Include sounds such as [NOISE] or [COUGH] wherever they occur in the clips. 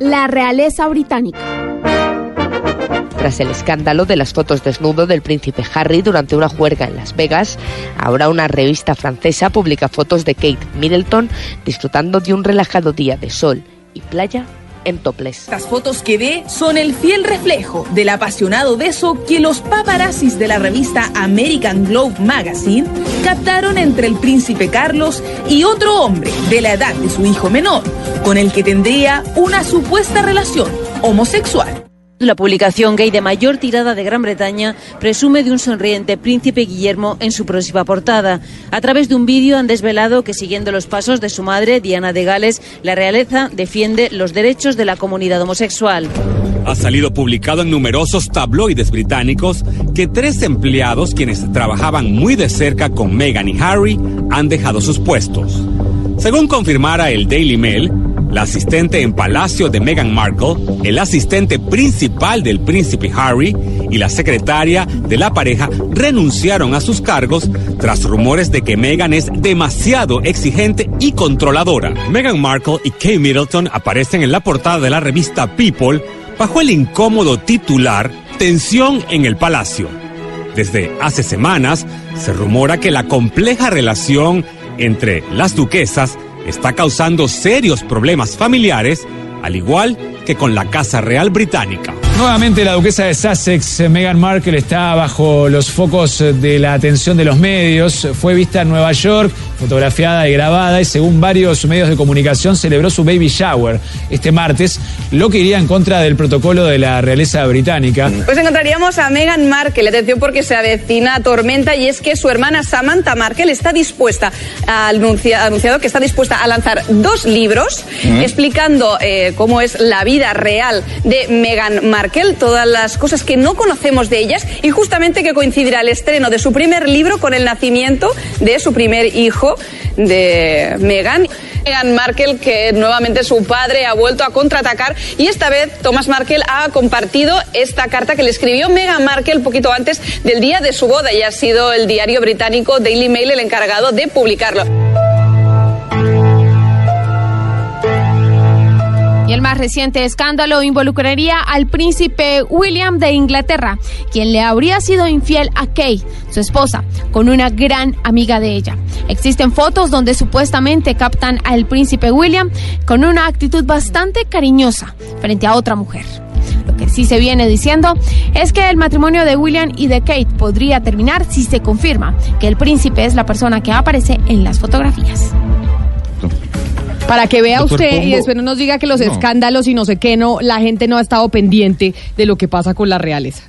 La realeza británica. Tras el escándalo de las fotos desnudo del príncipe Harry durante una juerga en Las Vegas, ahora una revista francesa publica fotos de Kate Middleton disfrutando de un relajado día de sol y playa en. Las fotos que ve son el fiel reflejo del apasionado beso que los paparazzis de la revista American Globe Magazine captaron entre el príncipe Carlos y otro hombre de la edad de su hijo menor, con el que tendría una supuesta relación homosexual. La publicación gay de mayor tirada de Gran Bretaña presume de un sonriente príncipe Guillermo en su próxima portada. A través de un vídeo han desvelado que siguiendo los pasos de su madre, Diana de Gales, la realeza defiende los derechos de la comunidad homosexual. Ha salido publicado en numerosos tabloides británicos que tres empleados quienes trabajaban muy de cerca con Meghan y Harry han dejado sus puestos. Según confirmara el Daily Mail, la asistente en palacio de Meghan Markle, el asistente principal del príncipe Harry y la secretaria de la pareja renunciaron a sus cargos tras rumores de que Meghan es demasiado exigente y controladora. Meghan Markle y Kate Middleton aparecen en la portada de la revista People bajo el incómodo titular Tensión en el Palacio. Desde hace semanas se rumora que la compleja relación entre las duquesas está causando serios problemas familiares, al igual que con la Casa Real Británica. Nuevamente la duquesa de Sussex, Meghan Markle, está bajo los focos de la atención de los medios. Fue vista en Nueva York, fotografiada y grabada, y según varios medios de comunicación celebró su baby shower este martes, lo que iría en contra del protocolo de la realeza británica. Pues encontraríamos a Meghan Markle, atención porque se avecina tormenta, y es que su hermana Samantha Markle está dispuesta, ha anunciado que está dispuesta a lanzar dos libros explicando eh, cómo es la vida real de Meghan Markle todas las cosas que no conocemos de ellas y justamente que coincidirá el estreno de su primer libro con el nacimiento de su primer hijo, de Meghan. Meghan Markle, que nuevamente su padre ha vuelto a contraatacar y esta vez Thomas Markle ha compartido esta carta que le escribió Meghan Markle poquito antes del día de su boda y ha sido el diario británico Daily Mail el encargado de publicarlo. Y el más reciente escándalo involucraría al príncipe William de Inglaterra, quien le habría sido infiel a Kate, su esposa, con una gran amiga de ella. Existen fotos donde supuestamente captan al príncipe William con una actitud bastante cariñosa frente a otra mujer. Lo que sí se viene diciendo es que el matrimonio de William y de Kate podría terminar si se confirma que el príncipe es la persona que aparece en las fotografías. Para que vea usted y después no nos diga que los escándalos y no sé qué, no, la gente no ha estado pendiente de lo que pasa con la realeza.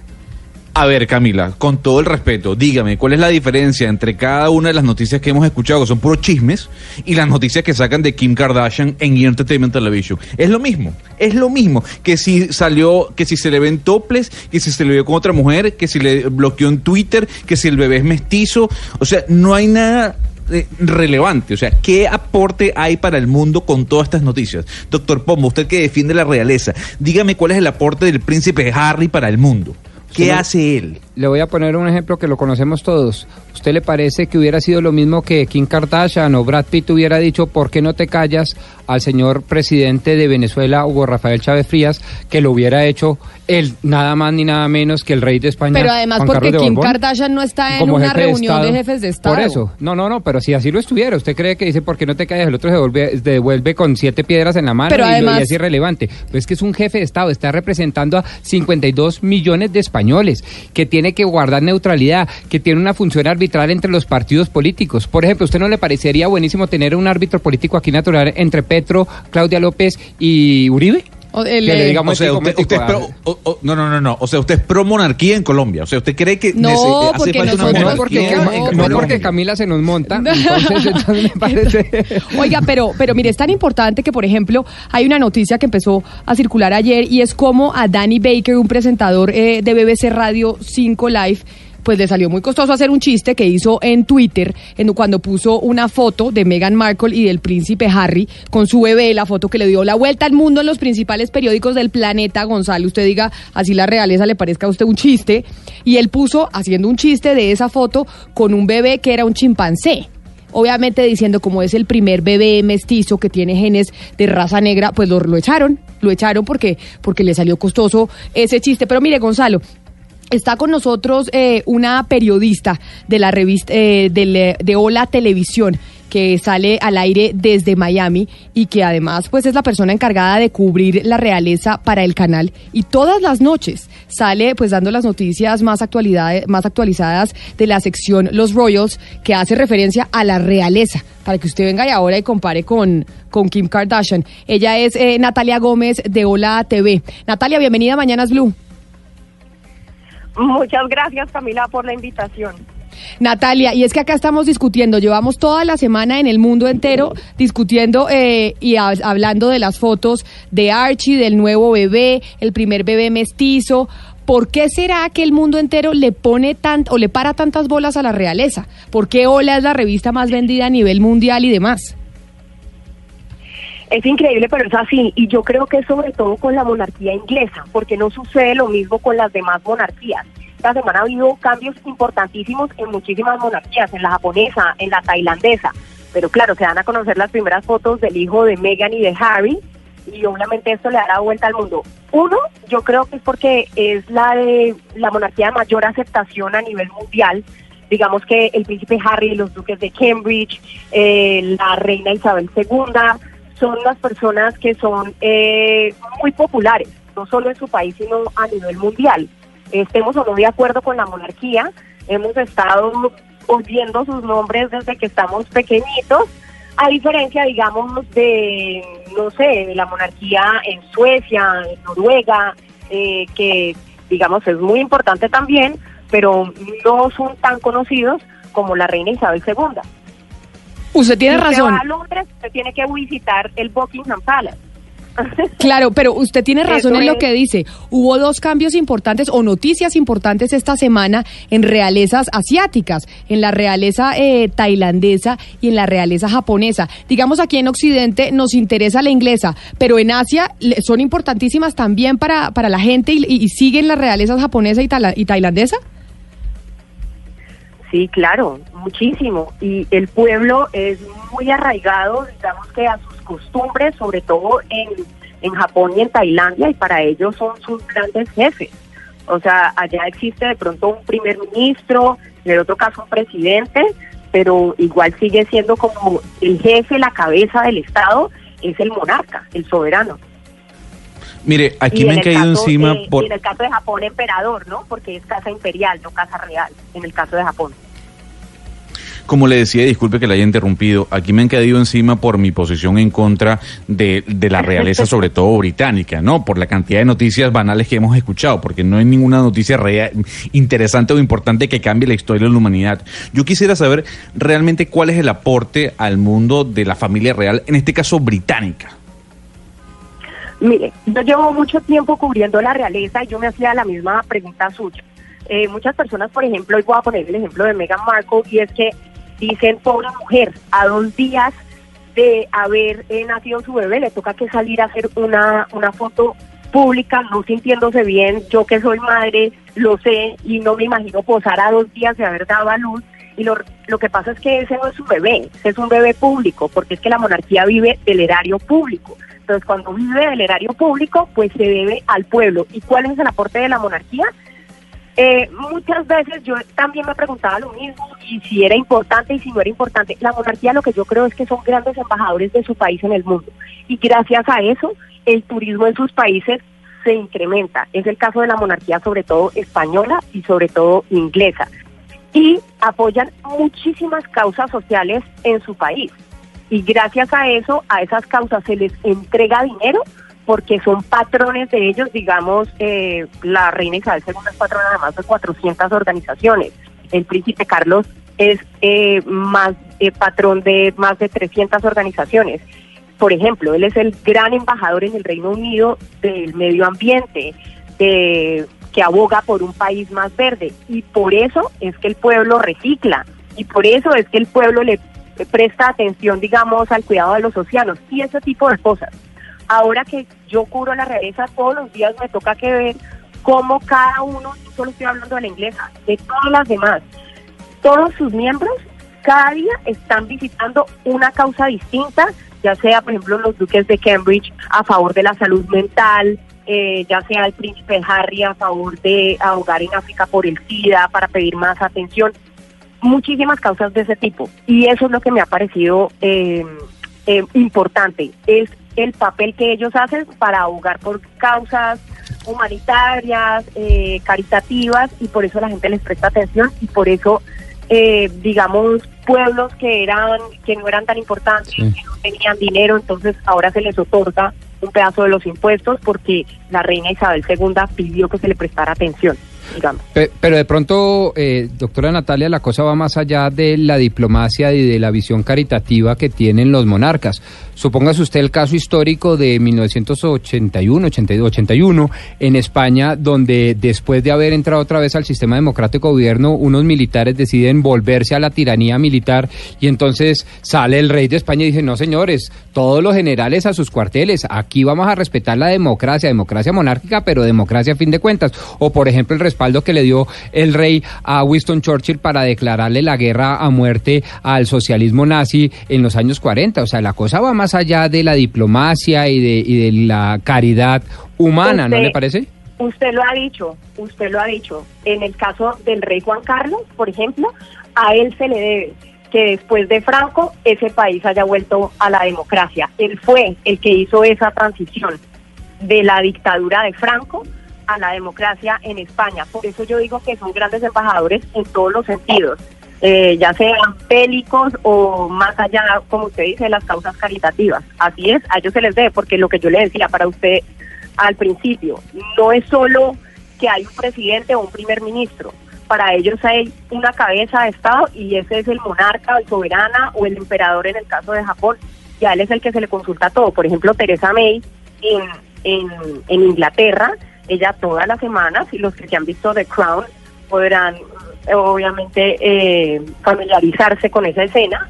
A ver, Camila, con todo el respeto, dígame, ¿cuál es la diferencia entre cada una de las noticias que hemos escuchado, que son puros chismes, y las noticias que sacan de Kim Kardashian en! Entertainment Television? Es lo mismo, es lo mismo que si salió, que si se le ven toples, que si se le vio con otra mujer, que si le bloqueó en Twitter, que si el bebé es mestizo, o sea, no hay nada eh, relevante. O sea, ¿qué aporte hay para el mundo con todas estas noticias? Doctor Pombo, usted que defiende la realeza, dígame cuál es el aporte del príncipe Harry para el mundo. ¿Qué hace él? Le voy a poner un ejemplo que lo conocemos todos. ¿Usted le parece que hubiera sido lo mismo que Kim Kardashian o Brad Pitt hubiera dicho, ¿por qué no te callas al señor presidente de Venezuela, Hugo Rafael Chávez Frías, que lo hubiera hecho él, nada más ni nada menos que el rey de España? Pero además Juan porque Kim Borbón? Kardashian no está en una de reunión de, jefes de Estado. Por eso, no, no, no, pero si así lo estuviera, ¿usted cree que dice por qué no te callas? El otro se devuelve, se devuelve con siete piedras en la mano Pero y, lo- y además- es irrelevante. Pues es que es un jefe de Estado, está representando a 52 millones de españoles, que tiene que guardar neutralidad, que tiene una función arbitral entre los partidos políticos. Por ejemplo, ¿usted no le parecería buenísimo tener un árbitro político aquí natural entre Petro, Claudia López y Uribe? O el, Que le eh, digamos O sea, ético, usted, es pro, o- o- no, no, no, no. O sea, usted es pro monarquía en Colombia. O sea, usted cree que No, nece- hace porque falta una no porque, no, en no Colombia? porque Camila se nos monta, [LAUGHS] entonces, entonces me parece... [LAUGHS] Oiga, pero, pero mire, es tan importante que, por ejemplo, hay una noticia que empezó a circular ayer y es como a Danny Baker, un presentador eh, de BBC Radio 5 Live, pues le salió muy costoso hacer un chiste que hizo en Twitter en, cuando puso una foto de Meghan Markle y del príncipe Harry con su bebé, la foto que le dio la vuelta al mundo en los principales periódicos del planeta, Gonzalo. Usted diga, así la realeza le parezca a usted un chiste. Y él puso haciendo un chiste de esa foto con un bebé que era un chimpancé. obviamente diciendo como es el primer bebé mestizo que tiene genes de raza negra, pues lo, lo echaron, lo echaron porque, porque le salió costoso ese chiste. Pero mire, Gonzalo, Está con nosotros eh, una periodista de la revista eh, del- de Hola Televisión que sale al aire desde Miami y que además pues es la persona encargada de cubrir la realeza para el canal y todas las noches sale pues dando las noticias más actualidades más actualizadas de la sección Los Royals que hace referencia a la realeza para que usted venga y ahora y compare con con Kim Kardashian. Ella es eh, Natalia Gómez de Hola TV. Natalia, bienvenida Mañanas Blue. Muchas gracias Camila por la invitación. Natalia, y es que acá estamos discutiendo, llevamos toda la semana en el mundo entero discutiendo eh, y ha- hablando de las fotos de Archie, del nuevo bebé, el primer bebé mestizo. ¿Por qué será que el mundo entero le pone tan o le para tantas bolas a la realeza? ¿Por qué Hola es la revista más vendida a nivel mundial y demás? Es increíble, pero es así. Y yo creo que sobre todo con la monarquía inglesa, porque no sucede lo mismo con las demás monarquías. Esta semana ha habido cambios importantísimos en muchísimas monarquías, en la japonesa, en la tailandesa. Pero claro, se dan a conocer las primeras fotos del hijo de Meghan y de Harry, y obviamente esto le dará vuelta al mundo. Uno, yo creo que es porque es la de la monarquía de mayor aceptación a nivel mundial. Digamos que el príncipe Harry, los duques de Cambridge, eh, la reina Isabel II, son las personas que son eh, muy populares, no solo en su país, sino a nivel mundial. Estemos o no de acuerdo con la monarquía, hemos estado oyendo sus nombres desde que estamos pequeñitos, a diferencia, digamos, de, no sé, de la monarquía en Suecia, en Noruega, eh, que, digamos, es muy importante también, pero no son tan conocidos como la reina Isabel II. Usted tiene Si usted razón. va a Londres, usted tiene que visitar el Buckingham Palace. [LAUGHS] Claro, pero usted tiene razón Eso en lo es. que dice. Hubo dos cambios importantes o noticias importantes esta semana en realezas asiáticas, en la realeza eh, tailandesa y en la realeza japonesa. Digamos aquí en Occidente nos interesa la inglesa, pero en Asia son importantísimas también para, para la gente y siguen las realezas japonesa y, tala- y tailandesa. Sí, claro, muchísimo. Y el pueblo es muy arraigado, digamos que a sus costumbres, sobre todo en, en Japón y en Tailandia, y para ellos son sus grandes jefes. O sea, allá existe de pronto un primer ministro, en el otro caso un presidente, pero igual sigue siendo como el jefe, la cabeza del Estado, es el monarca, el soberano. Mire, aquí me en han caído caso encima de- por... en el caso de Japón, emperador, ¿no? Porque es casa imperial, no casa real, en el caso de Japón. Como le decía, disculpe que la haya interrumpido, aquí me han caído encima por mi posición en contra de, de la realeza, [LAUGHS] sobre todo británica, ¿no? Por la cantidad de noticias banales que hemos escuchado, porque no hay ninguna noticia real, interesante o importante que cambie la historia de la humanidad. Yo quisiera saber realmente cuál es el aporte al mundo de la familia real, en este caso británica. Mire, yo llevo mucho tiempo cubriendo la realeza y yo me hacía la misma pregunta suya. Eh, muchas personas, por ejemplo, hoy voy a poner el ejemplo de Meghan Markle, y es que dicen, pobre mujer, a dos días de haber eh, nacido su bebé, le toca que salir a hacer una, una foto pública, no sintiéndose bien, yo que soy madre, lo sé, y no me imagino posar a dos días de haber dado a luz, y lo, lo que pasa es que ese no es un bebé, ese es un bebé público, porque es que la monarquía vive del erario público. Entonces, cuando vive del erario público, pues se debe al pueblo. ¿Y cuál es el aporte de la monarquía? Eh, muchas veces yo también me preguntaba lo mismo y si era importante y si no era importante. La monarquía lo que yo creo es que son grandes embajadores de su país en el mundo y gracias a eso el turismo en sus países se incrementa. Es el caso de la monarquía sobre todo española y sobre todo inglesa. Y apoyan muchísimas causas sociales en su país. Y gracias a eso, a esas causas se les entrega dinero porque son patrones de ellos, digamos, eh, la reina Isabel II es patrona de más de 400 organizaciones, el príncipe Carlos es eh, más eh, patrón de más de 300 organizaciones. Por ejemplo, él es el gran embajador en el Reino Unido del medio ambiente, de- que aboga por un país más verde, y por eso es que el pueblo recicla, y por eso es que el pueblo le presta atención, digamos, al cuidado de los océanos, y ese tipo de cosas. Ahora que yo cubro la realeza todos los días me toca que ver cómo cada uno, no solo estoy hablando de la inglesa, de todas las demás, todos sus miembros cada día están visitando una causa distinta, ya sea, por ejemplo, los duques de Cambridge a favor de la salud mental, eh, ya sea el príncipe Harry a favor de ahogar en África por el SIDA, para pedir más atención, muchísimas causas de ese tipo. Y eso es lo que me ha parecido eh, eh, importante, es el papel que ellos hacen para abogar por causas humanitarias, eh, caritativas, y por eso la gente les presta atención y por eso, eh, digamos, pueblos que eran que no eran tan importantes, que no tenían dinero, entonces ahora se les otorga un pedazo de los impuestos porque la reina Isabel II pidió que se le prestara atención. Pero de pronto, eh, doctora Natalia, la cosa va más allá de la diplomacia y de la visión caritativa que tienen los monarcas. Supóngase usted el caso histórico de 1981, 82, 81 en España, donde después de haber entrado otra vez al sistema democrático de gobierno, unos militares deciden volverse a la tiranía militar y entonces sale el rey de España y dice, no señores, todos los generales a sus cuarteles, aquí vamos a respetar la democracia, democracia monárquica, pero democracia a fin de cuentas. O por ejemplo el respaldo que le dio el rey a Winston Churchill para declararle la guerra a muerte al socialismo nazi en los años 40. O sea, la cosa va más allá de la diplomacia y de, y de la caridad humana, ¿no Usted- le parece? Usted lo ha dicho, usted lo ha dicho. En el caso del rey Juan Carlos, por ejemplo, a él se le debe que después de Franco ese país haya vuelto a la democracia. Él fue el que hizo esa transición de la dictadura de Franco a la democracia en España. Por eso yo digo que son grandes embajadores en todos los sentidos, eh, ya sean bélicos o más allá, como usted dice, las causas caritativas. Así es, a ellos se les debe, porque lo que yo le decía para usted al principio, no es solo que hay un presidente o un primer ministro. Para ellos hay una cabeza de Estado y ese es el monarca, el soberana o el emperador en el caso de Japón. Y a él es el que se le consulta todo. Por ejemplo, Teresa May en, en, en Inglaterra, ella todas las semanas, y los que se han visto The Crown podrán eh, obviamente eh, familiarizarse con esa escena.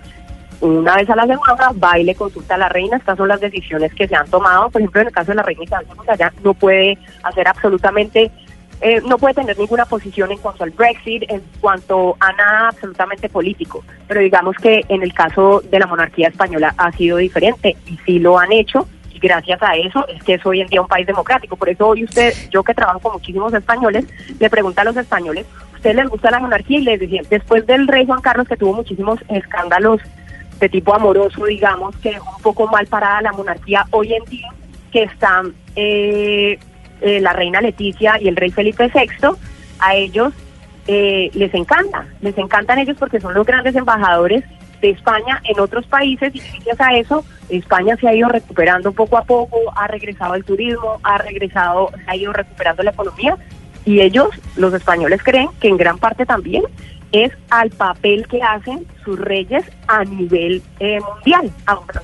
Una vez a la semana va y le consulta a la reina, estas son las decisiones que se han tomado, por ejemplo en el caso de la reina Isabel ya no puede hacer absolutamente, eh, no puede tener ninguna posición en cuanto al Brexit, en cuanto a nada absolutamente político, pero digamos que en el caso de la monarquía española ha sido diferente y sí lo han hecho gracias a eso es que es hoy en día un país democrático. Por eso hoy usted, yo que trabajo con muchísimos españoles, le pregunta a los españoles, ¿usted les gusta la monarquía? Y les decía, después del rey Juan Carlos que tuvo muchísimos escándalos de tipo amoroso, digamos, que dejó un poco mal parada la monarquía hoy en día, que están eh, eh, la reina Leticia y el rey Felipe VI, a ellos eh, les encanta, les encantan ellos porque son los grandes embajadores de España en otros países y gracias a eso España se ha ido recuperando poco a poco, ha regresado el turismo, ha regresado, se ha ido recuperando la economía y ellos, los españoles, creen que en gran parte también es al papel que hacen sus reyes a nivel eh, mundial.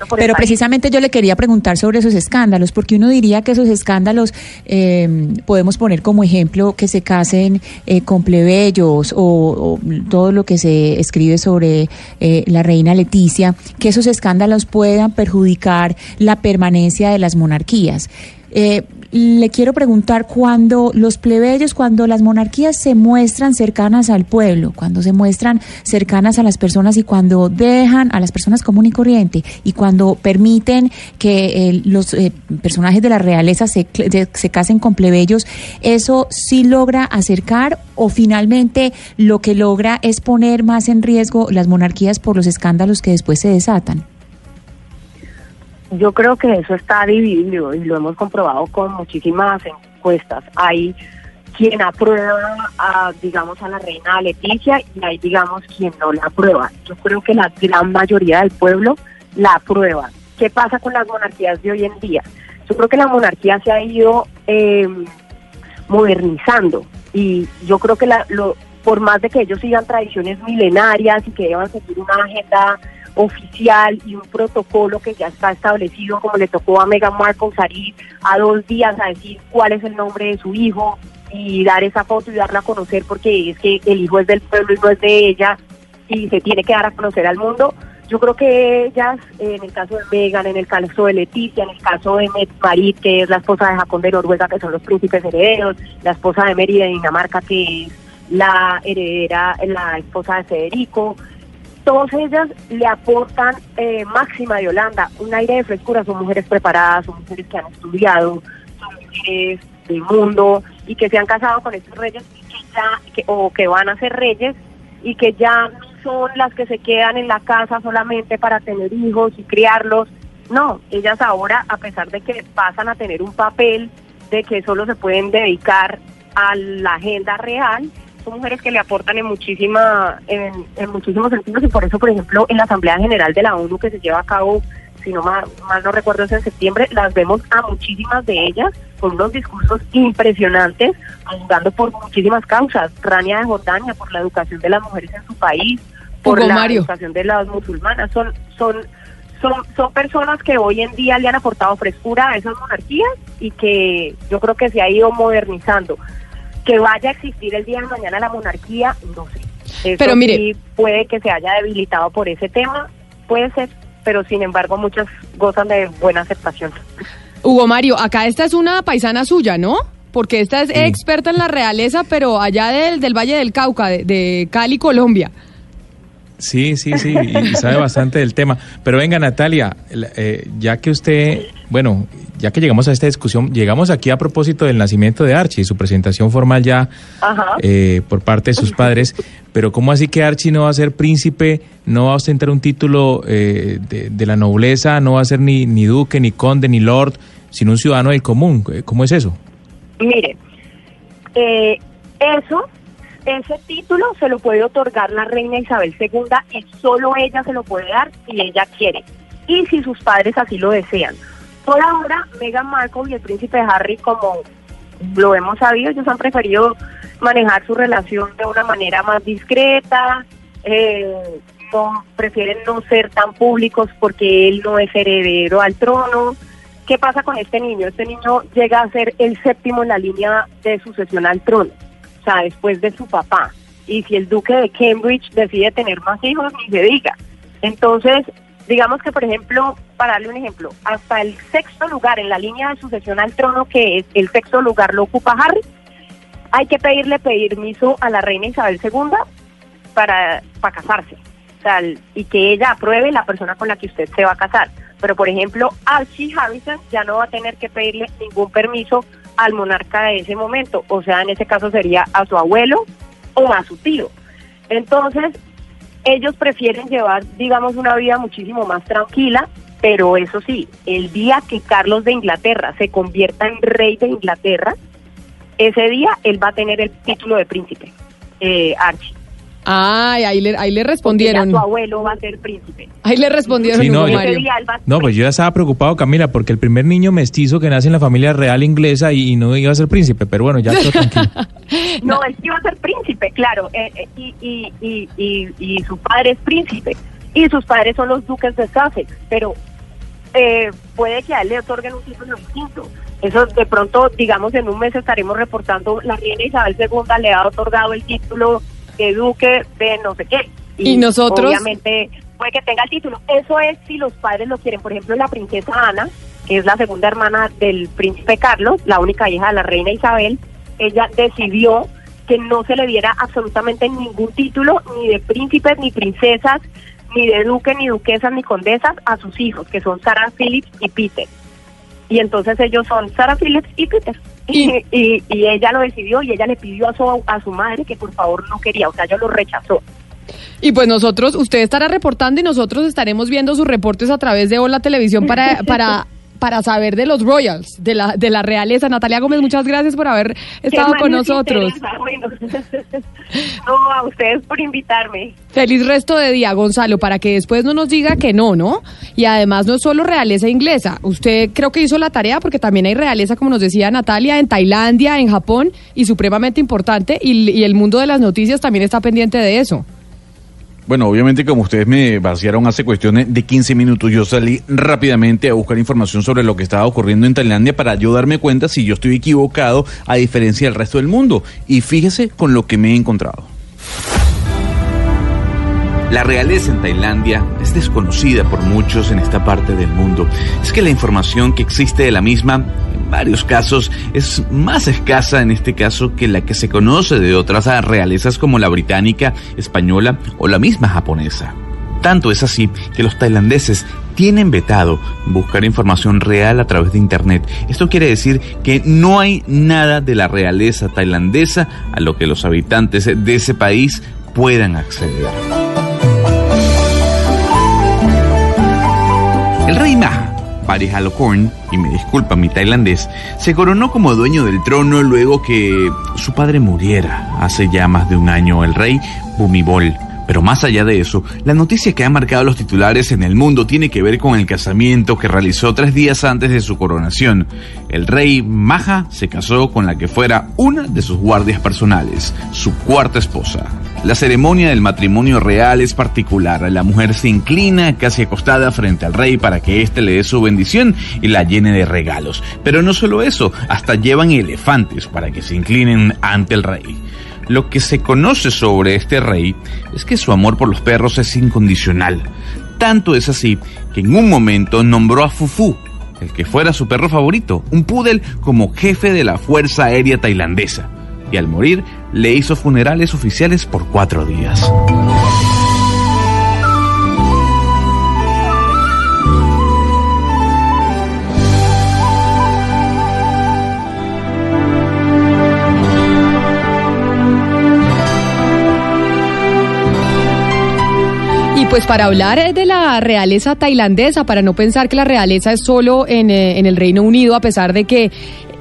por Pero precisamente yo le quería preguntar sobre esos escándalos, porque uno diría que esos escándalos eh, podemos poner como ejemplo que se casen eh, con plebeyos o, o todo lo que se escribe sobre eh, la reina Leticia, que esos escándalos puedan perjudicar la permanencia de las monarquías. Eh, le quiero preguntar, cuando los plebeyos, cuando las monarquías se muestran cercanas al pueblo, cuando se muestran cercanas a las personas y cuando dejan a las personas común y corriente y cuando permiten que eh, los eh, personajes de la realeza se, se casen con plebeyos, ¿eso sí logra acercar o finalmente lo que logra es poner más en riesgo las monarquías por los escándalos que después se desatan? Yo creo que eso está dividido y lo hemos comprobado con muchísimas encuestas. Hay quien aprueba, a, digamos, a la reina Leticia y hay, digamos, quien no la aprueba. Yo creo que la gran mayoría del pueblo la aprueba. ¿Qué pasa con las monarquías de hoy en día? Yo creo que la monarquía se ha ido eh, modernizando y yo creo que la, lo, por más de que ellos sigan tradiciones milenarias y que deban seguir una agenda oficial y un protocolo que ya está establecido, como le tocó a Meghan Markle salir a dos días a decir cuál es el nombre de su hijo y dar esa foto y darla a conocer porque es que el hijo es del pueblo y no es de ella y se tiene que dar a conocer al mundo. Yo creo que ellas, en el caso de Meghan, en el caso de Leticia, en el caso de Met Marit, que es la esposa de Japón de Noruega, que son los príncipes herederos, la esposa de Mary de Dinamarca, que es la heredera, la esposa de Federico, todas ellas le aportan eh, máxima de Holanda, un aire de frescura, son mujeres preparadas, son mujeres que han estudiado, son mujeres del mundo y que se han casado con estos reyes que ya, que- o que van a ser reyes y que ya no son las que se quedan en la casa solamente para tener hijos y criarlos. No, ellas ahora, a pesar de que pasan a tener un papel de que solo se pueden dedicar a la agenda real, son mujeres que le aportan en muchísima en, en muchísimos sentidos y por eso, por ejemplo, en la Asamblea General de la ONU que se lleva a cabo, si no mal, mal no recuerdo, es en septiembre, las vemos a muchísimas de ellas con unos discursos impresionantes, abogando por muchísimas causas. Rania de Jordania, por la educación de las mujeres en su país, por Hugo la Mario. educación de las musulmanas. Son, son, son, son personas que hoy en día le han aportado frescura a esas monarquías y que yo creo que se ha ido modernizando. Que vaya a existir el día de mañana la monarquía, no sé. Eso Pero mire- sí puede que se haya debilitado por ese tema, puede ser, pero sin embargo muchas gozan de buena aceptación. Hugo Mario, acá esta es una paisana suya, ¿no? Porque esta es experta en la realeza, pero allá del, del Valle del Cauca, de, de Cali, Colombia. Sí, sí, sí, y, sabe bastante del tema. Pero venga, Natalia, eh, ya que usted, bueno, ya que llegamos a esta discusión, llegamos aquí a propósito del nacimiento de Archie y su presentación formal ya eh, por parte de sus [LAUGHS] padres. Pero ¿cómo así que Archie no va a ser príncipe, no va a ostentar un título eh, de, de la nobleza, no va a ser ni, ni duque, ni conde, ni lord, sino un ciudadano del común? Eh, ¿Cómo es eso? Mire, eh, eso, ese título se lo puede otorgar la reina Isabel II y solo ella se lo puede dar si ella quiere y si sus padres así lo desean. Por ahora, Meghan Markle y el príncipe Harry, como lo hemos sabido, ellos han preferido manejar su relación de una manera más discreta, eh, prefieren no ser tan públicos porque él no es heredero al trono. ¿Qué pasa con este niño? Este niño llega a ser el séptimo en la línea de sucesión al trono, o sea, después de su papá. Y si el duque de Cambridge decide tener más hijos, ni se diga. Entonces, digamos que, por ejemplo, para darle un ejemplo, hasta el sexto lugar en la línea de sucesión al trono, que es el sexto lugar lo ocupa Harry, hay que pedirle permiso a la reina Isabel II para, para casarse. El- y que ella apruebe la persona con la que usted se va a casar. Pero, por ejemplo, Archie Harrison ya no va a tener que pedirle ningún permiso al monarca de ese momento. O sea, en ese caso sería a su abuelo o a su tío. Entonces, ellos prefieren llevar, digamos, una vida muchísimo más tranquila, pero eso sí, el día que Carlos de Inglaterra se convierta en rey de Inglaterra, ese día él va a tener el título de príncipe, eh, Archie. Ay, ahí le, ahí le respondieron. su abuelo va a ser príncipe. Ahí le respondieron, Sí, no, yo- pues yo ya estaba preocupado, Camila, porque el primer niño mestizo que nace en la familia real inglesa y, y no iba a ser príncipe, pero bueno, ya quedó tranquilo. [LAUGHS] No, él sí va a ser príncipe, claro, eh, eh, y, y, y, y, y su padre es príncipe, y sus padres son los duques de Sussex, pero eh, puede que a él le otorguen un título distinto. Eso de pronto, digamos, en un mes estaremos reportando, la reina Isabel II le ha otorgado el título de duque de no sé qué. ¿Y nosotros? Obviamente puede que tenga el título. Eso es si los padres lo quieren. Por ejemplo, la princesa Ana, que es la segunda hermana del príncipe Carlos, la única hija de la reina Isabel, ella decidió que no se le diera absolutamente ningún título, ni de príncipes, ni princesas, ni de duque, ni duquesas, ni condesas a sus hijos, que son Sarah Phillips y Peter. Y entonces ellos son Sarah Phillips y Peter. Y, [LAUGHS] y, y ella lo decidió y ella le pidió a su, a su madre que por favor no quería, o sea, ella lo rechazó. Y pues nosotros, usted estará reportando y nosotros estaremos viendo sus reportes a través de Hola Televisión para, para, para saber de los Royals, de la, de la realeza. Natalia Gómez, muchas gracias por haber estado con nosotros. bueno. [LAUGHS] no, a ustedes por invitarme. Feliz resto de día, Gonzalo, para que después no nos diga que no, ¿no? Y además no es solo realeza inglesa. Usted creo que hizo la tarea porque también hay realeza, como nos decía Natalia, en Tailandia, en Japón, y supremamente importante, y, y el mundo de las noticias también está pendiente de eso. Bueno, obviamente como ustedes me vaciaron hace cuestiones de 15 minutos, yo salí rápidamente a buscar información sobre lo que estaba ocurriendo en Tailandia para yo darme cuenta si yo estoy equivocado a diferencia del resto del mundo. Y fíjese con lo que me he encontrado. La realeza en Tailandia es desconocida por muchos en esta parte del mundo. Es que la información que existe de la misma, varios casos, es más escasa en este caso que la que se conoce de otras realezas como la británica, española o la misma japonesa. Tanto es así que los tailandeses tienen vetado buscar información real a través de Internet. Esto quiere decir que no hay nada de la realeza tailandesa a lo que los habitantes de ese país puedan acceder. El rey Maha Parihalokorn, y me disculpa mi tailandés, se coronó como dueño del trono luego que su padre muriera hace ya más de un año, el rey Bumibol. Pero más allá de eso, la noticia que ha marcado los titulares en el mundo tiene que ver con el casamiento que realizó tres días antes de su coronación. El rey Maha se casó con la que fuera una de sus guardias personales, su cuarta esposa. La ceremonia del matrimonio real es particular. La mujer se inclina casi acostada frente al rey para que éste le dé su bendición y la llene de regalos. Pero no solo eso, hasta llevan elefantes para que se inclinen ante el rey. Lo que se conoce sobre este rey es que su amor por los perros es incondicional. Tanto es así que en un momento nombró a Fufu, el que fuera su perro favorito, un poodle, como jefe de la Fuerza Aérea Tailandesa. Y al morir le hizo funerales oficiales por cuatro días. Pues para hablar eh, de la realeza tailandesa, para no pensar que la realeza es solo en, eh, en el Reino Unido, a pesar de que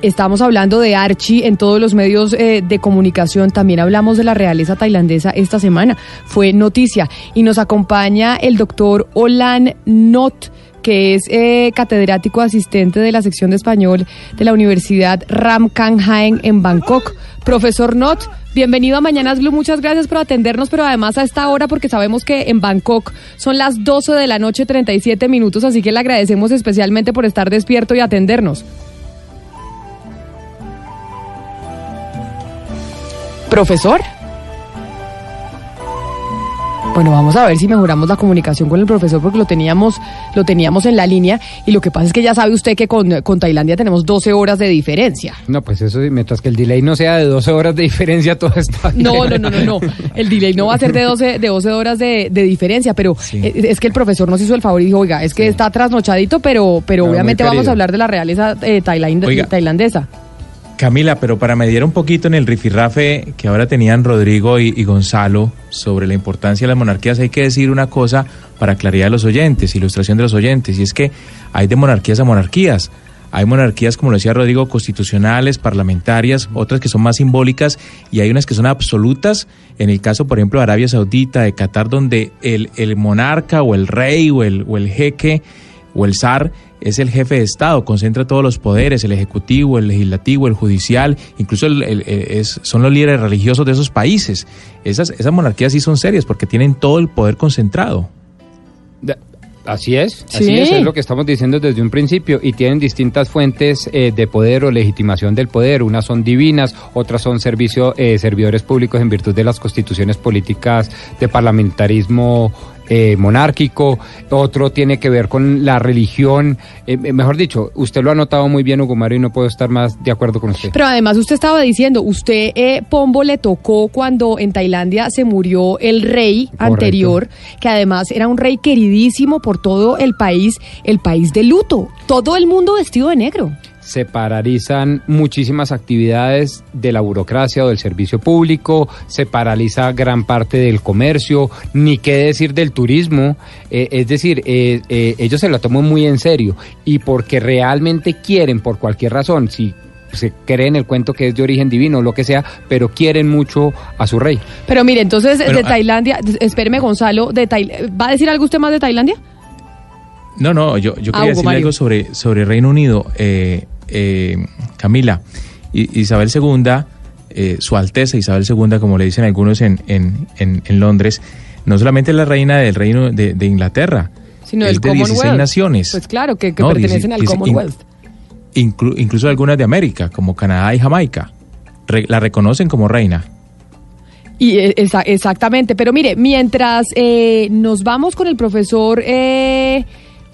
estamos hablando de Archie en todos los medios eh, de comunicación, también hablamos de la realeza tailandesa esta semana. Fue noticia y nos acompaña el doctor Olan Not que es eh, catedrático asistente de la sección de español de la Universidad Ram Haeng en Bangkok. Profesor Not, bienvenido a Mañanas Blue, muchas gracias por atendernos, pero además a esta hora porque sabemos que en Bangkok son las 12 de la noche 37 minutos, así que le agradecemos especialmente por estar despierto y atendernos. Profesor. Bueno, vamos a ver si mejoramos la comunicación con el profesor porque lo teníamos, lo teníamos en la línea y lo que pasa es que ya sabe usted que con, con Tailandia tenemos 12 horas de diferencia. No, pues eso, mientras que el delay no sea de 12 horas de diferencia, todo está [LAUGHS] bien. No, no, no, no, no. El delay no va a ser de 12, de 12 horas de, de diferencia, pero eh, es que el profesor nos hizo el favor y dijo, oiga, es que está trasnochadito, pero, pero No, obviamente vamos a hablar de la realeza eh, tailand- Oiga. tailandesa. Camila, pero para mediar un poquito en el rifirrafe que ahora tenían Rodrigo y, Gonzalo sobre la importancia de las monarquías, hay que decir una cosa para claridad de los oyentes, ilustración de los oyentes, y es que hay de monarquías a monarquías. Hay monarquías, como lo decía Rodrigo, constitucionales, parlamentarias, otras que son más simbólicas y hay unas que son absolutas. En el caso, por ejemplo, de Arabia Saudita, de Qatar, donde el, el monarca o el rey o el, o el jeque o el zar es el jefe de Estado, concentra todos los poderes, el ejecutivo, el legislativo, el judicial, incluso el- el- el- es- son los líderes religiosos de esos países. Esas, esas monarquías sí son serias porque tienen todo el poder concentrado. Así es, así Sí. es, es lo que estamos diciendo desde un principio y tienen distintas fuentes eh, de poder o legitimación del poder. Unas son divinas, otras son servicio, eh, servidores públicos en virtud de las constituciones políticas de parlamentarismo eh, monárquico. Otro tiene que ver con la religión. Eh, eh, mejor dicho, usted lo ha notado muy bien, Hugo Mario, y no puedo estar más de acuerdo con usted. Pero además usted estaba diciendo, usted, eh, Pombo, le tocó cuando en Tailandia se murió el rey anterior, que además era un rey queridísimo por todo el país, el país de luto. Todo el mundo vestido de negro. Se paralizan muchísimas actividades de la burocracia o del servicio público, se paraliza gran parte del comercio, ni qué decir del turismo. Eh, es decir, eh, eh, ellos se lo toman muy en serio y porque realmente quieren, por cualquier razón, si se creen el cuento que es de origen divino o lo que sea, pero quieren mucho a su rey. Pero mire, entonces Bueno, de ah- Tailandia, espéreme Gonzalo, de ¿va a decir algo usted más de Tailandia? No, no, yo, yo Ah, quería Hugo Mario. algo sobre, sobre Reino Unido. Eh, eh, Camila, Isabel II, eh, Su Alteza Isabel II, como le dicen algunos en, en, en, en Londres, no solamente es la reina del Reino de, de Inglaterra, Sino es del de 16 Commonwealth. naciones. Pues claro, que, que No, pertenecen al Commonwealth. Inclu- incluso algunas de América, como Canadá y Jamaica. Re- la reconocen como reina. Y eh, esa- exactamente, pero mire, mientras eh, nos vamos con el profesor eh,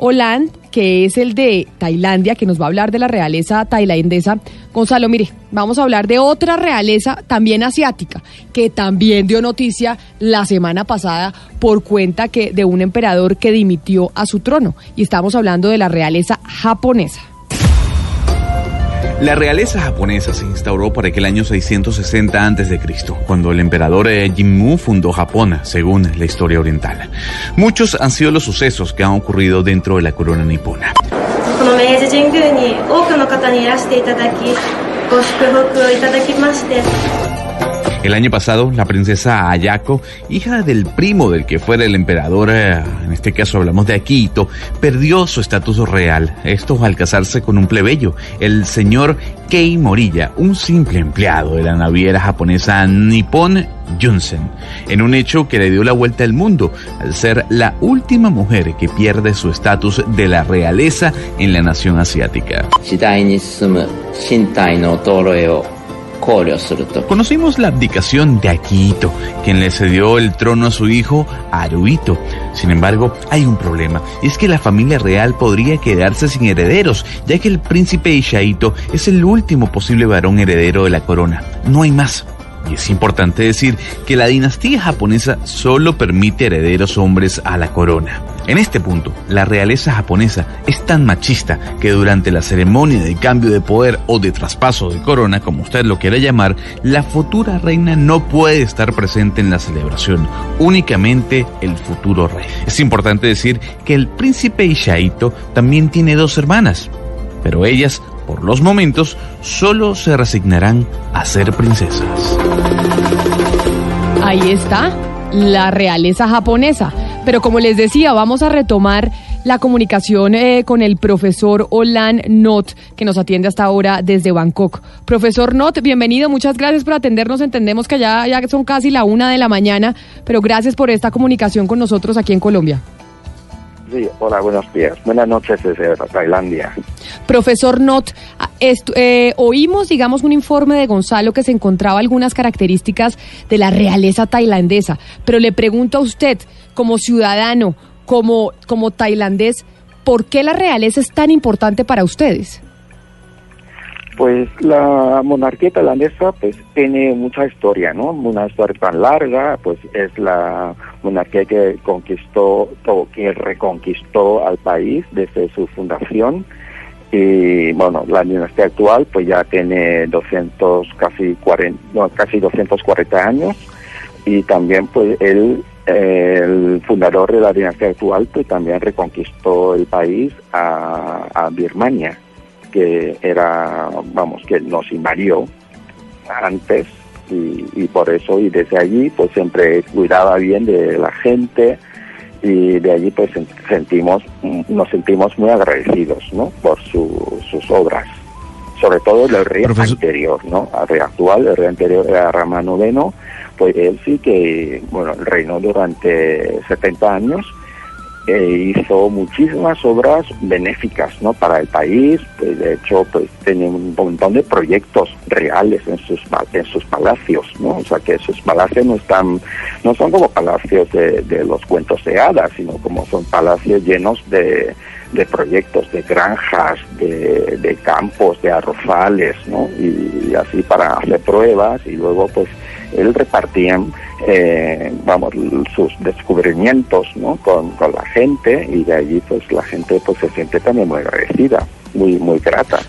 Hollande, que es el de Tailandia, que nos va a hablar de la realeza tailandesa. Gonzalo, mire, vamos a hablar de otra realeza también asiática, que también dio noticia la semana pasada por cuenta que de un emperador que dimitió a su trono. Y estamos hablando de la realeza japonesa. La realeza japonesa se instauró por aquel año 660 a.C., cuando el emperador eh, Jimmu fundó Japón, según la historia oriental. Muchos han sido los sucesos que han ocurrido dentro de la corona nipona. El año pasado, la princesa Ayako, hija del primo del que fuera el emperador, eh, en este caso hablamos de Akito, perdió su estatus real. Esto al casarse con un plebeyo, el señor Kei Morilla, un simple empleado de la naviera japonesa Nippon Junsen, en un hecho que le dio la vuelta al mundo, al ser la última mujer que pierde su estatus de la realeza en la nación asiática. Conocimos la abdicación de Aquito, quien le cedió el trono a su hijo Aruito. Sin embargo, hay un problema, es que la familia real podría quedarse sin herederos, ya que el príncipe Ishaito es el último posible varón heredero de la corona. No hay más. Y es importante decir que la dinastía japonesa solo permite herederos hombres a la corona. En este punto, la realeza japonesa es tan machista que durante la ceremonia de cambio de poder o de traspaso de corona, como usted lo quiera llamar, la futura reina no puede estar presente en la celebración, únicamente el futuro rey. Es importante decir que el príncipe Ishaito también tiene dos hermanas, pero ellas por los momentos, solo se resignarán a ser princesas. Ahí está, la realeza japonesa. Pero como les decía, vamos a retomar la comunicación eh, con el profesor Olan Not, que nos atiende hasta ahora desde Bangkok. Profesor Not, bienvenido, muchas gracias por atendernos. Entendemos que ya, ya son casi la una de la mañana, pero gracias por esta comunicación con nosotros aquí en Colombia. Sí, hola, buenos días. Buenas noches desde Tailandia. Profesor Not, estu- eh, oímos, digamos, un informe de Gonzalo que se encontraba algunas características de la realeza tailandesa, pero le pregunto a usted, como ciudadano, como, como tailandés, ¿por qué la realeza es tan importante para ustedes? Pues la monarquía tailandesa pues tiene mucha historia, ¿no? Una historia tan larga, pues es la monarquía que conquistó que reconquistó al país desde su fundación y bueno, la dinastía actual pues ya tiene 200 casi 40 no, casi 240 años y también pues él el fundador de la dinastía actual pues también reconquistó el país a, Birmania que era, vamos, que nos invadió antes y, por eso y desde allí pues siempre cuidaba bien de la gente y de allí pues sen- sentimos, nos sentimos muy agradecidos, ¿no? Por su- sus obras, sobre todo el rey anterior, ¿no? Al rey actual, el rey anterior era Rama IX, pues él sí que, bueno, reinó durante 70 años e hizo muchísimas obras benéficas no para el país pues, de hecho pues tenía un montón de proyectos reales en sus en sus palacios no o sea que sus palacios no están no son como palacios de, de los cuentos de hadas sino como son palacios llenos de de proyectos de granjas de, de campos de arrozales no y así para hacer pruebas y luego pues él repartía eh, vamos sus descubrimientos ¿no? con, con la gente y de allí pues la gente pues se siente también muy agradecida muy muy grata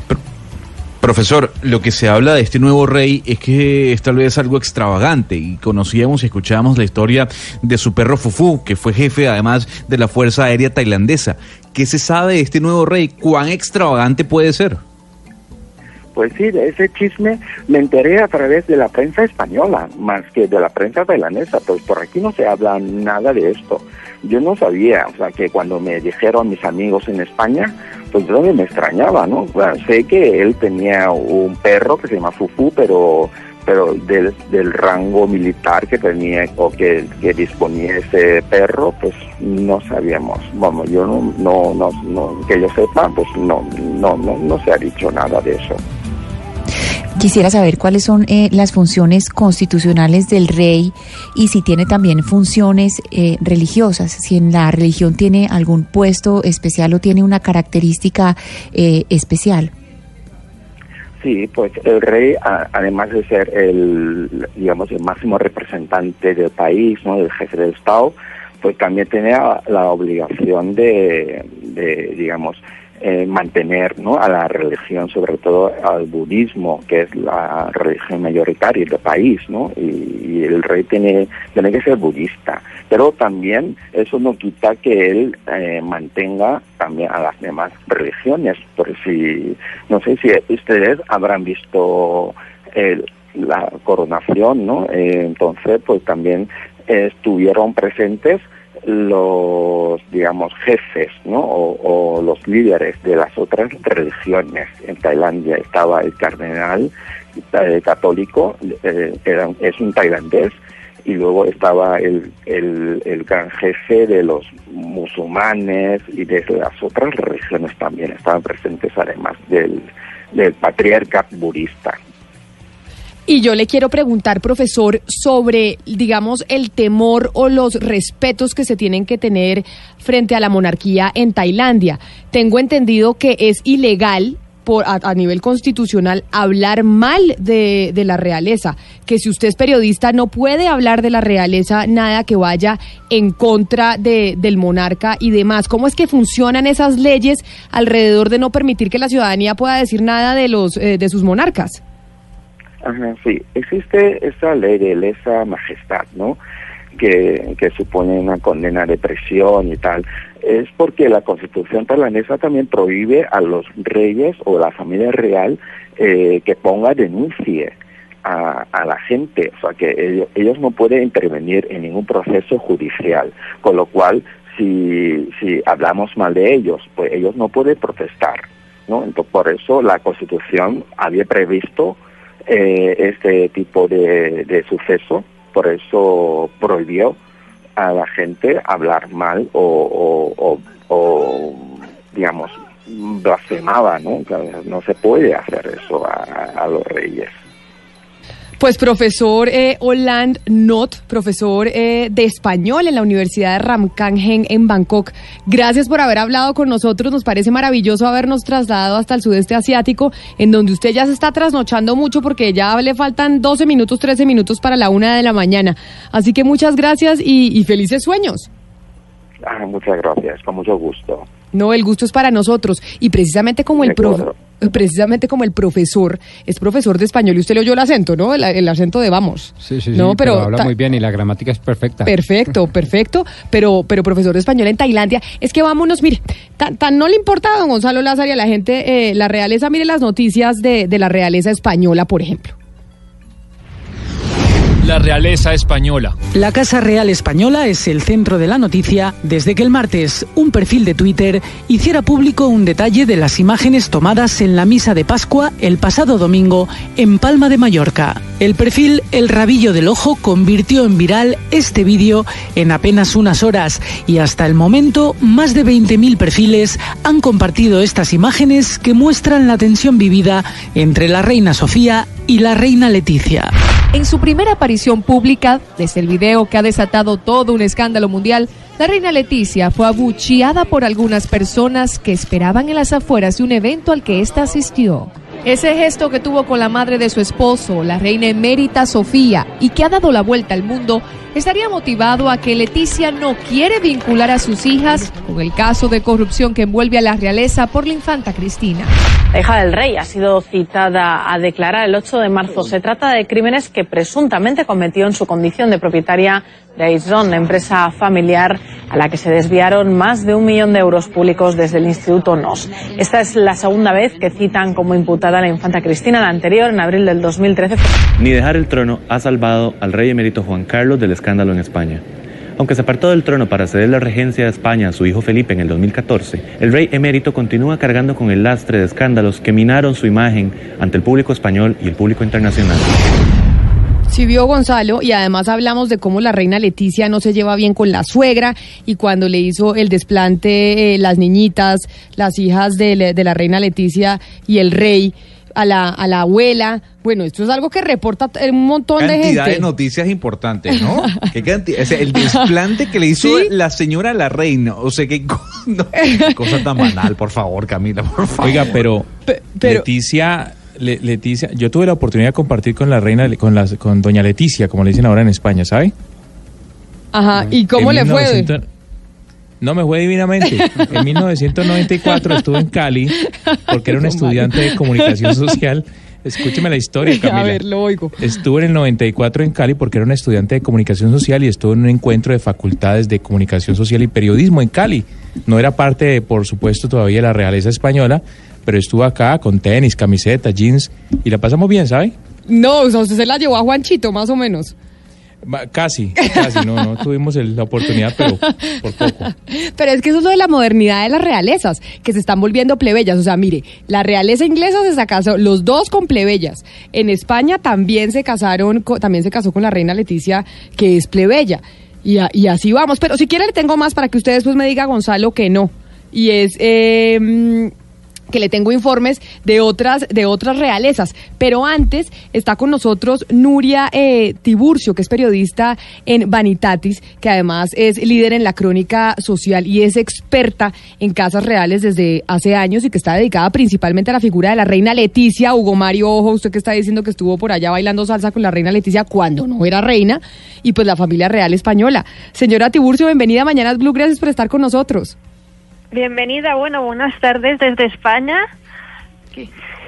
Profesor, lo que se habla de este nuevo rey es que es tal vez algo extravagante y conocíamos y escuchábamos la historia de su perro Fufu, que fue jefe además de la Fuerza Aérea Tailandesa. ¿Qué se sabe de este nuevo rey? ¿Cuán extravagante puede ser? Pues sí, de ese chisme me enteré a través de la prensa española, más que de la prensa tailandesa, pues por aquí no se habla nada de esto. Yo no sabía, o sea, que cuando me dijeron mis amigos en España, pues yo me extrañaba, ¿no? Sé que él tenía un perro que se llama Fufu, pero pero del, del rango militar que tenía o que, que disponía ese perro, pues no sabíamos. Vamos, yo no, no, no, no- que yo sepa, pues no, no, no, no se ha dicho nada de eso. Quisiera saber cuáles son eh, las funciones constitucionales del rey y si tiene también funciones eh, religiosas, si en la religión tiene algún puesto especial o tiene una característica eh, especial. Sí, pues el rey, además de ser el, digamos, el máximo representante del país, ¿no? del jefe del Estado, pues también tiene la, la obligación de, de, digamos, eh, mantener ¿no? a la religión, sobre todo al budismo, que es la religión mayoritaria del país, ¿no? Y, el rey tiene, tiene que ser budista. Pero también eso no quita que él eh, mantenga también a las demás religiones. Por si, no sé si ustedes habrán visto el- la coronación, ¿no? Eh, entonces, pues también estuvieron presentes los, digamos, jefes, ¿no? O, o los líderes de las otras religiones. En Tailandia estaba el cardenal eh, católico, eh, era, es un tailandés, y luego estaba el, el, el gran jefe de los musulmanes y de las otras religiones también estaban presentes, además del, del patriarca budista. Y yo le quiero preguntar, profesor, sobre, digamos, el temor o los respetos que se tienen que tener frente a la monarquía en Tailandia. Tengo entendido que es ilegal por, a, a nivel constitucional hablar mal de, de la realeza, que si usted es periodista no puede hablar de la realeza nada que vaya en contra de, del monarca y demás. ¿Cómo es que funcionan esas leyes alrededor de no permitir que la ciudadanía pueda decir nada de, los, eh, de sus monarcas? Ajá, sí, existe esa ley de lesa majestad, ¿no? Que, que supone una condena de presión y tal. Es porque la constitución tailandesa también prohíbe a los reyes o la familia real eh, que ponga denuncie a, a la gente, o sea que ellos, ellos no pueden intervenir en ningún proceso judicial, con lo cual si, si hablamos mal de ellos, pues ellos no pueden protestar, ¿no? Entonces por eso la constitución había previsto eh, este tipo de, de suceso, por eso prohibió a la gente hablar mal o, o, o- digamos, blasfemaba, ¿no? No se puede hacer eso a los reyes. Pues profesor eh, Hollande Not, profesor eh, de español en la Universidad de Ramkanghen en Bangkok. Gracias por haber hablado con nosotros. Nos parece maravilloso habernos trasladado hasta el sudeste asiático, en donde usted ya se está trasnochando mucho porque ya le faltan 12 minutos, 13 minutos para la una de la mañana. Así que muchas gracias y, y felices sueños. Ah, muchas gracias, con mucho gusto. No, el gusto es para nosotros. Y precisamente como el profe, precisamente como el profesor es profesor de español y usted le oyó el acento, ¿no? El, el acento de vamos. Sí, sí, No, sí, pero habla muy bien y la gramática es perfecta. Perfecto, [LAUGHS] perfecto, pero, pero profesor de español en Tailandia, es que vámonos, mire, tan, tan no le importa a don Gonzalo Lázaro y a la gente eh, la realeza, mire las noticias de, de la realeza española, por ejemplo. La realeza española. La Casa Real Española es el centro de la noticia desde que el martes un perfil de Twitter hiciera público un detalle de las imágenes tomadas en la misa de Pascua el pasado domingo en Palma de Mallorca. El perfil El Rabillo del Ojo convirtió en viral este vídeo en apenas unas horas y hasta el momento más de 20.000 perfiles han compartido estas imágenes que muestran la tensión vivida entre la reina Sofía y la reina Leticia. En su primera aparición pública, desde el video que ha desatado todo un escándalo mundial, la reina Leticia fue abucheada por algunas personas que esperaban en las afueras de un evento al que ésta asistió. Ese gesto que tuvo con la madre de su esposo, la reina emérita Sofía, y que ha dado la vuelta al mundo, estaría motivado a que Leticia no quiere vincular a sus hijas con el caso de corrupción que envuelve a la realeza por la infanta Cristina. La hija del rey ha sido citada a declarar el 8 de marzo. Se trata de crímenes que presuntamente cometió en su condición de propietaria de Aizon, empresa familiar a la que se desviaron más de un millón de euros públicos desde el Instituto NOS. Esta es la segunda vez que citan como imputada a la infanta Cristina. La anterior, en abril del 2013, Ni dejar el trono ha salvado al rey emérito Juan Carlos del escándalo en España. Aunque se apartó del trono para ceder la regencia de España a su hijo Felipe en el 2014, el rey emérito continúa cargando con el lastre de escándalos que minaron su imagen ante el público español y el público internacional. Sí vio Gonzalo y además hablamos de cómo la reina Leticia no se lleva bien con la suegra y cuando le hizo el desplante eh, las niñitas, las hijas de, le- de la reina Leticia y el rey, a la, a la abuela. Bueno, esto es algo que reporta un montón de Cantidad gente. de noticias importantes, ¿no? [LAUGHS] ¿Qué canti- o sea, el desplante que le hizo Sí. la señora a la reina. O sea, qué, co- no, qué [LAUGHS] cosa tan banal, por favor, Camila, por favor. Oiga, pero, Leticia, Le- Leticia, yo tuve la oportunidad de compartir con la reina, con, las, con doña Leticia, como le dicen ahora en España, ¿sabe? Ajá, ¿y cómo En le fue? 1900 No, me fue divinamente. En 1994 estuve en Cali porque era un estudiante de comunicación social. Escúcheme la historia, Camila. A ver, lo oigo. Estuve en el 94 en Cali porque era un estudiante de comunicación social y estuve en un encuentro de facultades de comunicación social y periodismo en Cali. No era parte, por supuesto, todavía de la realeza española, pero estuve acá con tenis, camiseta, jeans y la pasamos bien, ¿sabe? No, o sea, usted se la llevó a Juanchito, más o menos. Casi, casi, no, no tuvimos el- la oportunidad, pero por poco. [LAUGHS] Pero es que eso es lo de la modernidad de las realezas, que se están volviendo plebeyas. O sea, mire, la realeza inglesa se casó, los dos con plebeyas. En España también se casaron, también se casó con la reina Leticia, que es plebeya. Y, a- y así vamos. Pero si quiere le tengo más para que usted después me diga, Gonzalo, que no. Y es... eh, que le tengo informes de otras de otras realezas. Pero antes está con nosotros Nuria eh, Tiburcio, que es periodista en Vanitatis, que además es líder en la crónica social y es experta en casas reales desde hace años y que está dedicada principalmente a la figura de la reina Leticia. Hugo Mario Ojo, usted que está diciendo que estuvo por allá bailando salsa con la reina Leticia cuando no era reina, y pues la familia real española. Señora Tiburcio, bienvenida a Mañanas Blue, gracias por estar con nosotros. Bienvenida, bueno, buenas tardes desde España.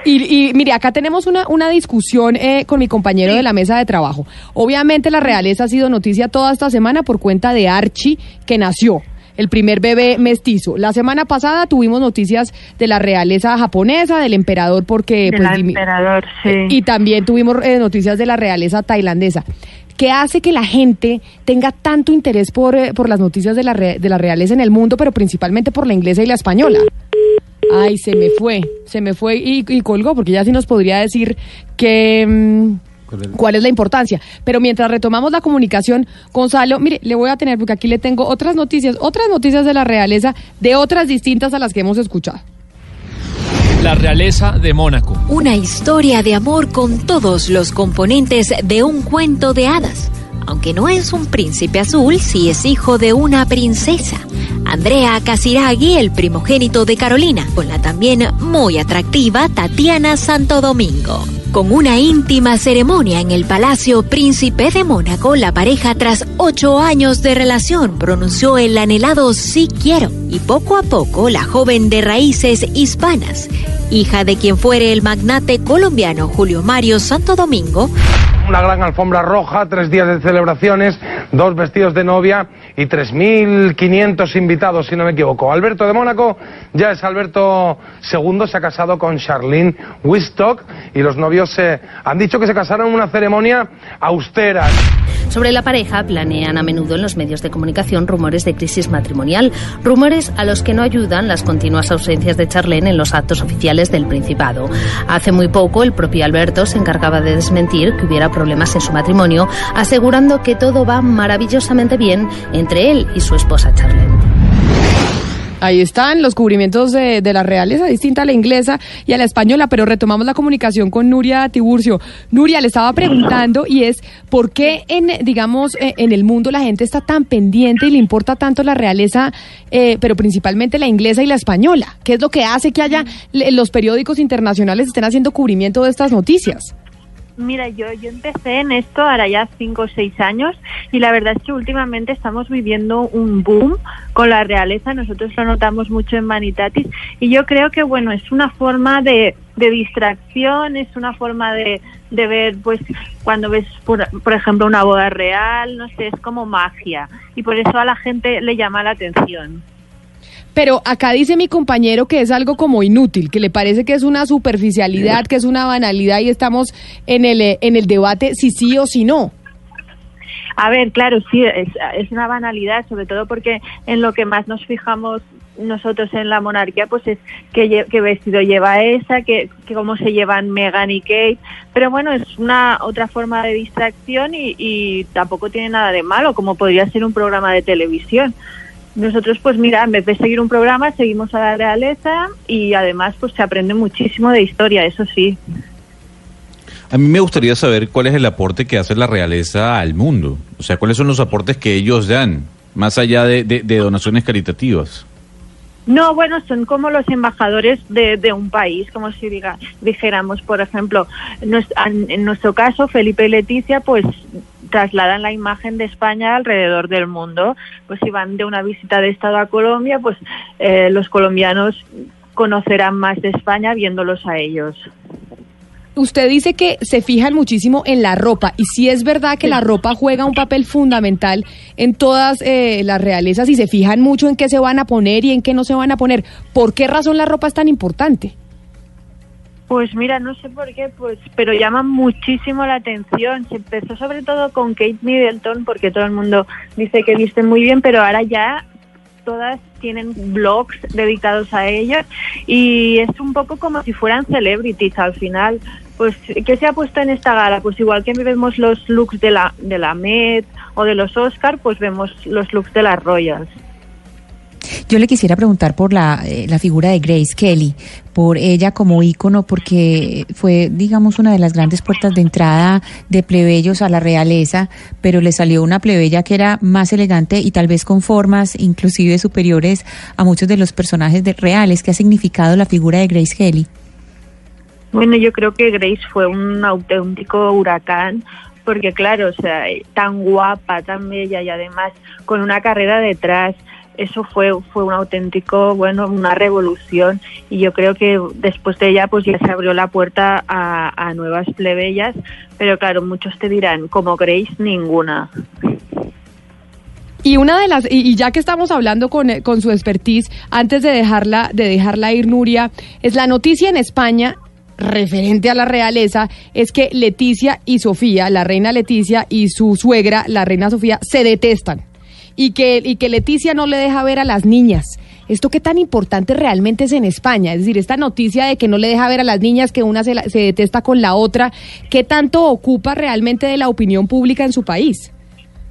Y, y mire, acá tenemos una, una discusión eh, con mi compañero de la mesa de trabajo. Obviamente la realeza ha sido noticia toda esta semana por cuenta de Archie, que nació. El primer bebé mestizo. La semana pasada tuvimos noticias de la realeza japonesa, del emperador, porque Del pues, emperador, sí. y también tuvimos eh, noticias de la realeza tailandesa. ¿Qué hace que la gente tenga tanto interés por, eh, por las noticias de la, re- de la realeza en el mundo, pero principalmente por la inglesa y la española? Ay, se me fue, se me fue y, y colgó, porque ya sí nos podría decir que... mm, ¿Cuál es la importancia? Pero mientras retomamos la comunicación, Gonzalo, mire, le voy a tener, porque aquí le tengo otras noticias, otras noticias de la realeza, de otras distintas a las que hemos escuchado. La realeza de Mónaco. Una historia de amor con todos los componentes de un cuento de hadas. Aunque no es un príncipe azul, sí es hijo de una princesa. Andrea Casiraghi, el primogénito de Carolina, con la también muy atractiva Tatiana Santo Domingo. Con una íntima ceremonia en el Palacio Príncipe de Mónaco, la pareja, tras ocho años de relación, pronunció el anhelado sí quiero. Y poco a poco, la joven de raíces hispanas, hija de quien fuere el magnate colombiano Julio Mario Santo Domingo, Una gran alfombra roja, tres días de celebraciones, dos vestidos de novia y 3.500 invitados, si no me equivoco. Alberto de Mónaco ya es Alberto II, se ha casado con Charlene Wistock y los novios se han dicho que se casaron en una ceremonia austera. Sobre la pareja planean a menudo en los medios de comunicación rumores de crisis matrimonial, rumores a los que no ayudan las continuas ausencias de Charlene en los actos oficiales del Principado. Hace muy poco el propio Alberto se encargaba de desmentir que hubiera problemas en su matrimonio, asegurando que todo va maravillosamente bien entre él y su esposa Charlene. Ahí están los cubrimientos de, de la realeza, distinta a la inglesa y a la española, pero retomamos la comunicación con Nuria Tiburcio. Nuria, le estaba preguntando y es, ¿por qué en, digamos, eh, en el mundo la gente está tan pendiente y le importa tanto la realeza, eh, pero principalmente la inglesa y la española? ¿Qué es lo que hace que haya, los periódicos internacionales estén haciendo cubrimiento de estas noticias? Mira, yo, yo empecé en esto ahora ya cinco o seis años y la verdad es que últimamente estamos viviendo un boom con la realeza. Nosotros lo notamos mucho en Vanitatis y yo creo que, bueno, es una forma de, de distracción, es una forma de, de ver, pues, cuando ves, por, por ejemplo, una boda real, no sé, es como magia y por eso a la gente le llama la atención. Pero acá dice mi compañero que es algo como inútil, que le parece que es una superficialidad, que es una banalidad y estamos en el, eh, en el debate si sí o si no. A ver, claro, sí, es, es una banalidad, sobre todo porque en lo que más nos fijamos nosotros en la monarquía, pues es qué, vestido lleva esa, que, que cómo se llevan Meghan y Kate. Pero bueno, es una otra forma de distracción y, y tampoco tiene nada de malo, como podría ser un programa de televisión. Nosotros, pues mira, en vez de seguir un programa, seguimos a la realeza y además pues se aprende muchísimo de historia, eso sí. A mí me gustaría saber cuál es el aporte que hace la realeza al mundo. O sea, cuáles son los aportes que ellos dan, más allá de, de- de donaciones caritativas. No, bueno, son como los embajadores de, de un país, como si diga, dijéramos, por ejemplo, en nuestro caso, Felipe y Leticia, pues trasladan la imagen de España alrededor del mundo. Pues si van de una visita de Estado a Colombia, pues eh, los colombianos conocerán más de España viéndolos a ellos. Usted dice que se fijan muchísimo en la ropa y si es verdad que la ropa juega un papel fundamental en todas eh, las realezas y se fijan mucho en qué se van a poner y en qué no se van a poner. ¿Por qué razón la ropa es tan importante? Pues mira, no sé por qué, pues, pero llama muchísimo la atención. Se empezó sobre todo con Kate Middleton, porque todo el mundo dice que viste muy bien, pero ahora ya todas tienen blogs dedicados a ellos y es un poco como si fueran celebrities al final. Pues, ¿qué se ha puesto en esta gala? Pues igual que vemos los looks de la, de la Met o de los Oscar, pues vemos los looks de las Royals. Yo le quisiera preguntar por la, eh, la figura de Grace Kelly, por ella como ícono, porque fue, digamos, una de las grandes puertas de entrada de plebeyos a la realeza, pero le salió una plebeya que era más elegante y tal vez con formas inclusive superiores a muchos de los personajes de, reales. ¿Qué ha significado la figura de Grace Kelly? Bueno, yo creo que Grace fue un auténtico huracán, porque claro, o sea, tan guapa, tan bella y además con una carrera detrás, eso fue fue un auténtico, bueno, una revolución. Y yo creo que después de ella pues ya se abrió la puerta a, nuevas plebeyas, pero claro, muchos te dirán, como Grace, ninguna. Y una de las y, y ya que estamos hablando con, eh, con su expertise, antes de dejarla de dejarla ir Nuria, es la noticia en España referente a la realeza es que Leticia y Sofía, la reina Leticia y su suegra, la reina Sofía, se detestan y que y que Leticia no le deja ver a las niñas. ¿Esto qué tan importante realmente es en España? Es decir, esta noticia de que no le deja ver a las niñas, que una se, la- se detesta con la otra, ¿qué tanto ocupa realmente de la opinión pública en su país?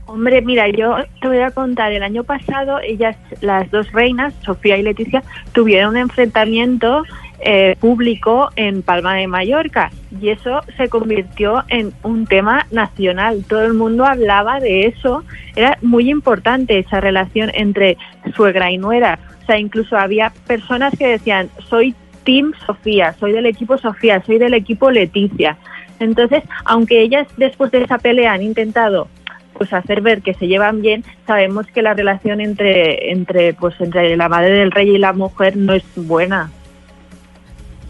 Hombre, mira, yo te voy a contar, el año pasado ellas, las dos reinas, Sofía y Leticia, tuvieron un enfrentamiento eh, público en Palma de Mallorca y eso se convirtió en un tema nacional. Todo el mundo hablaba de eso. Era muy importante esa relación entre suegra y nuera. O sea, incluso había personas que decían, soy Team Sofía, soy del equipo Sofía, soy del equipo Leticia. Entonces, aunque ellas después de esa pelea han intentado pues hacer ver que se llevan bien, sabemos que la relación entre entre pues entre la madre del rey y la mujer no es buena.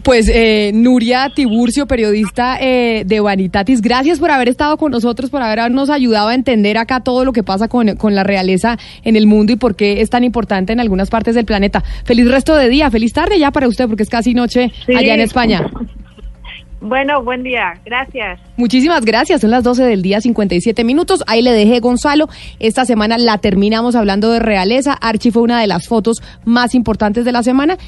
Pues eh, Nuria Tiburcio, periodista eh, de Vanitatis, gracias por haber estado con nosotros, por habernos ayudado a entender acá todo lo que pasa con, con la realeza en el mundo y por qué es tan importante en algunas partes del planeta. Feliz resto de día, feliz tarde ya para usted porque es casi noche Sí. allá en España. Bueno, buen día, gracias. Muchísimas gracias, son las 12 del día, 57 minutos. Ahí le dejé Gonzalo. Esta semana la terminamos hablando de realeza. Archie fue una de las fotos más importantes de la semana.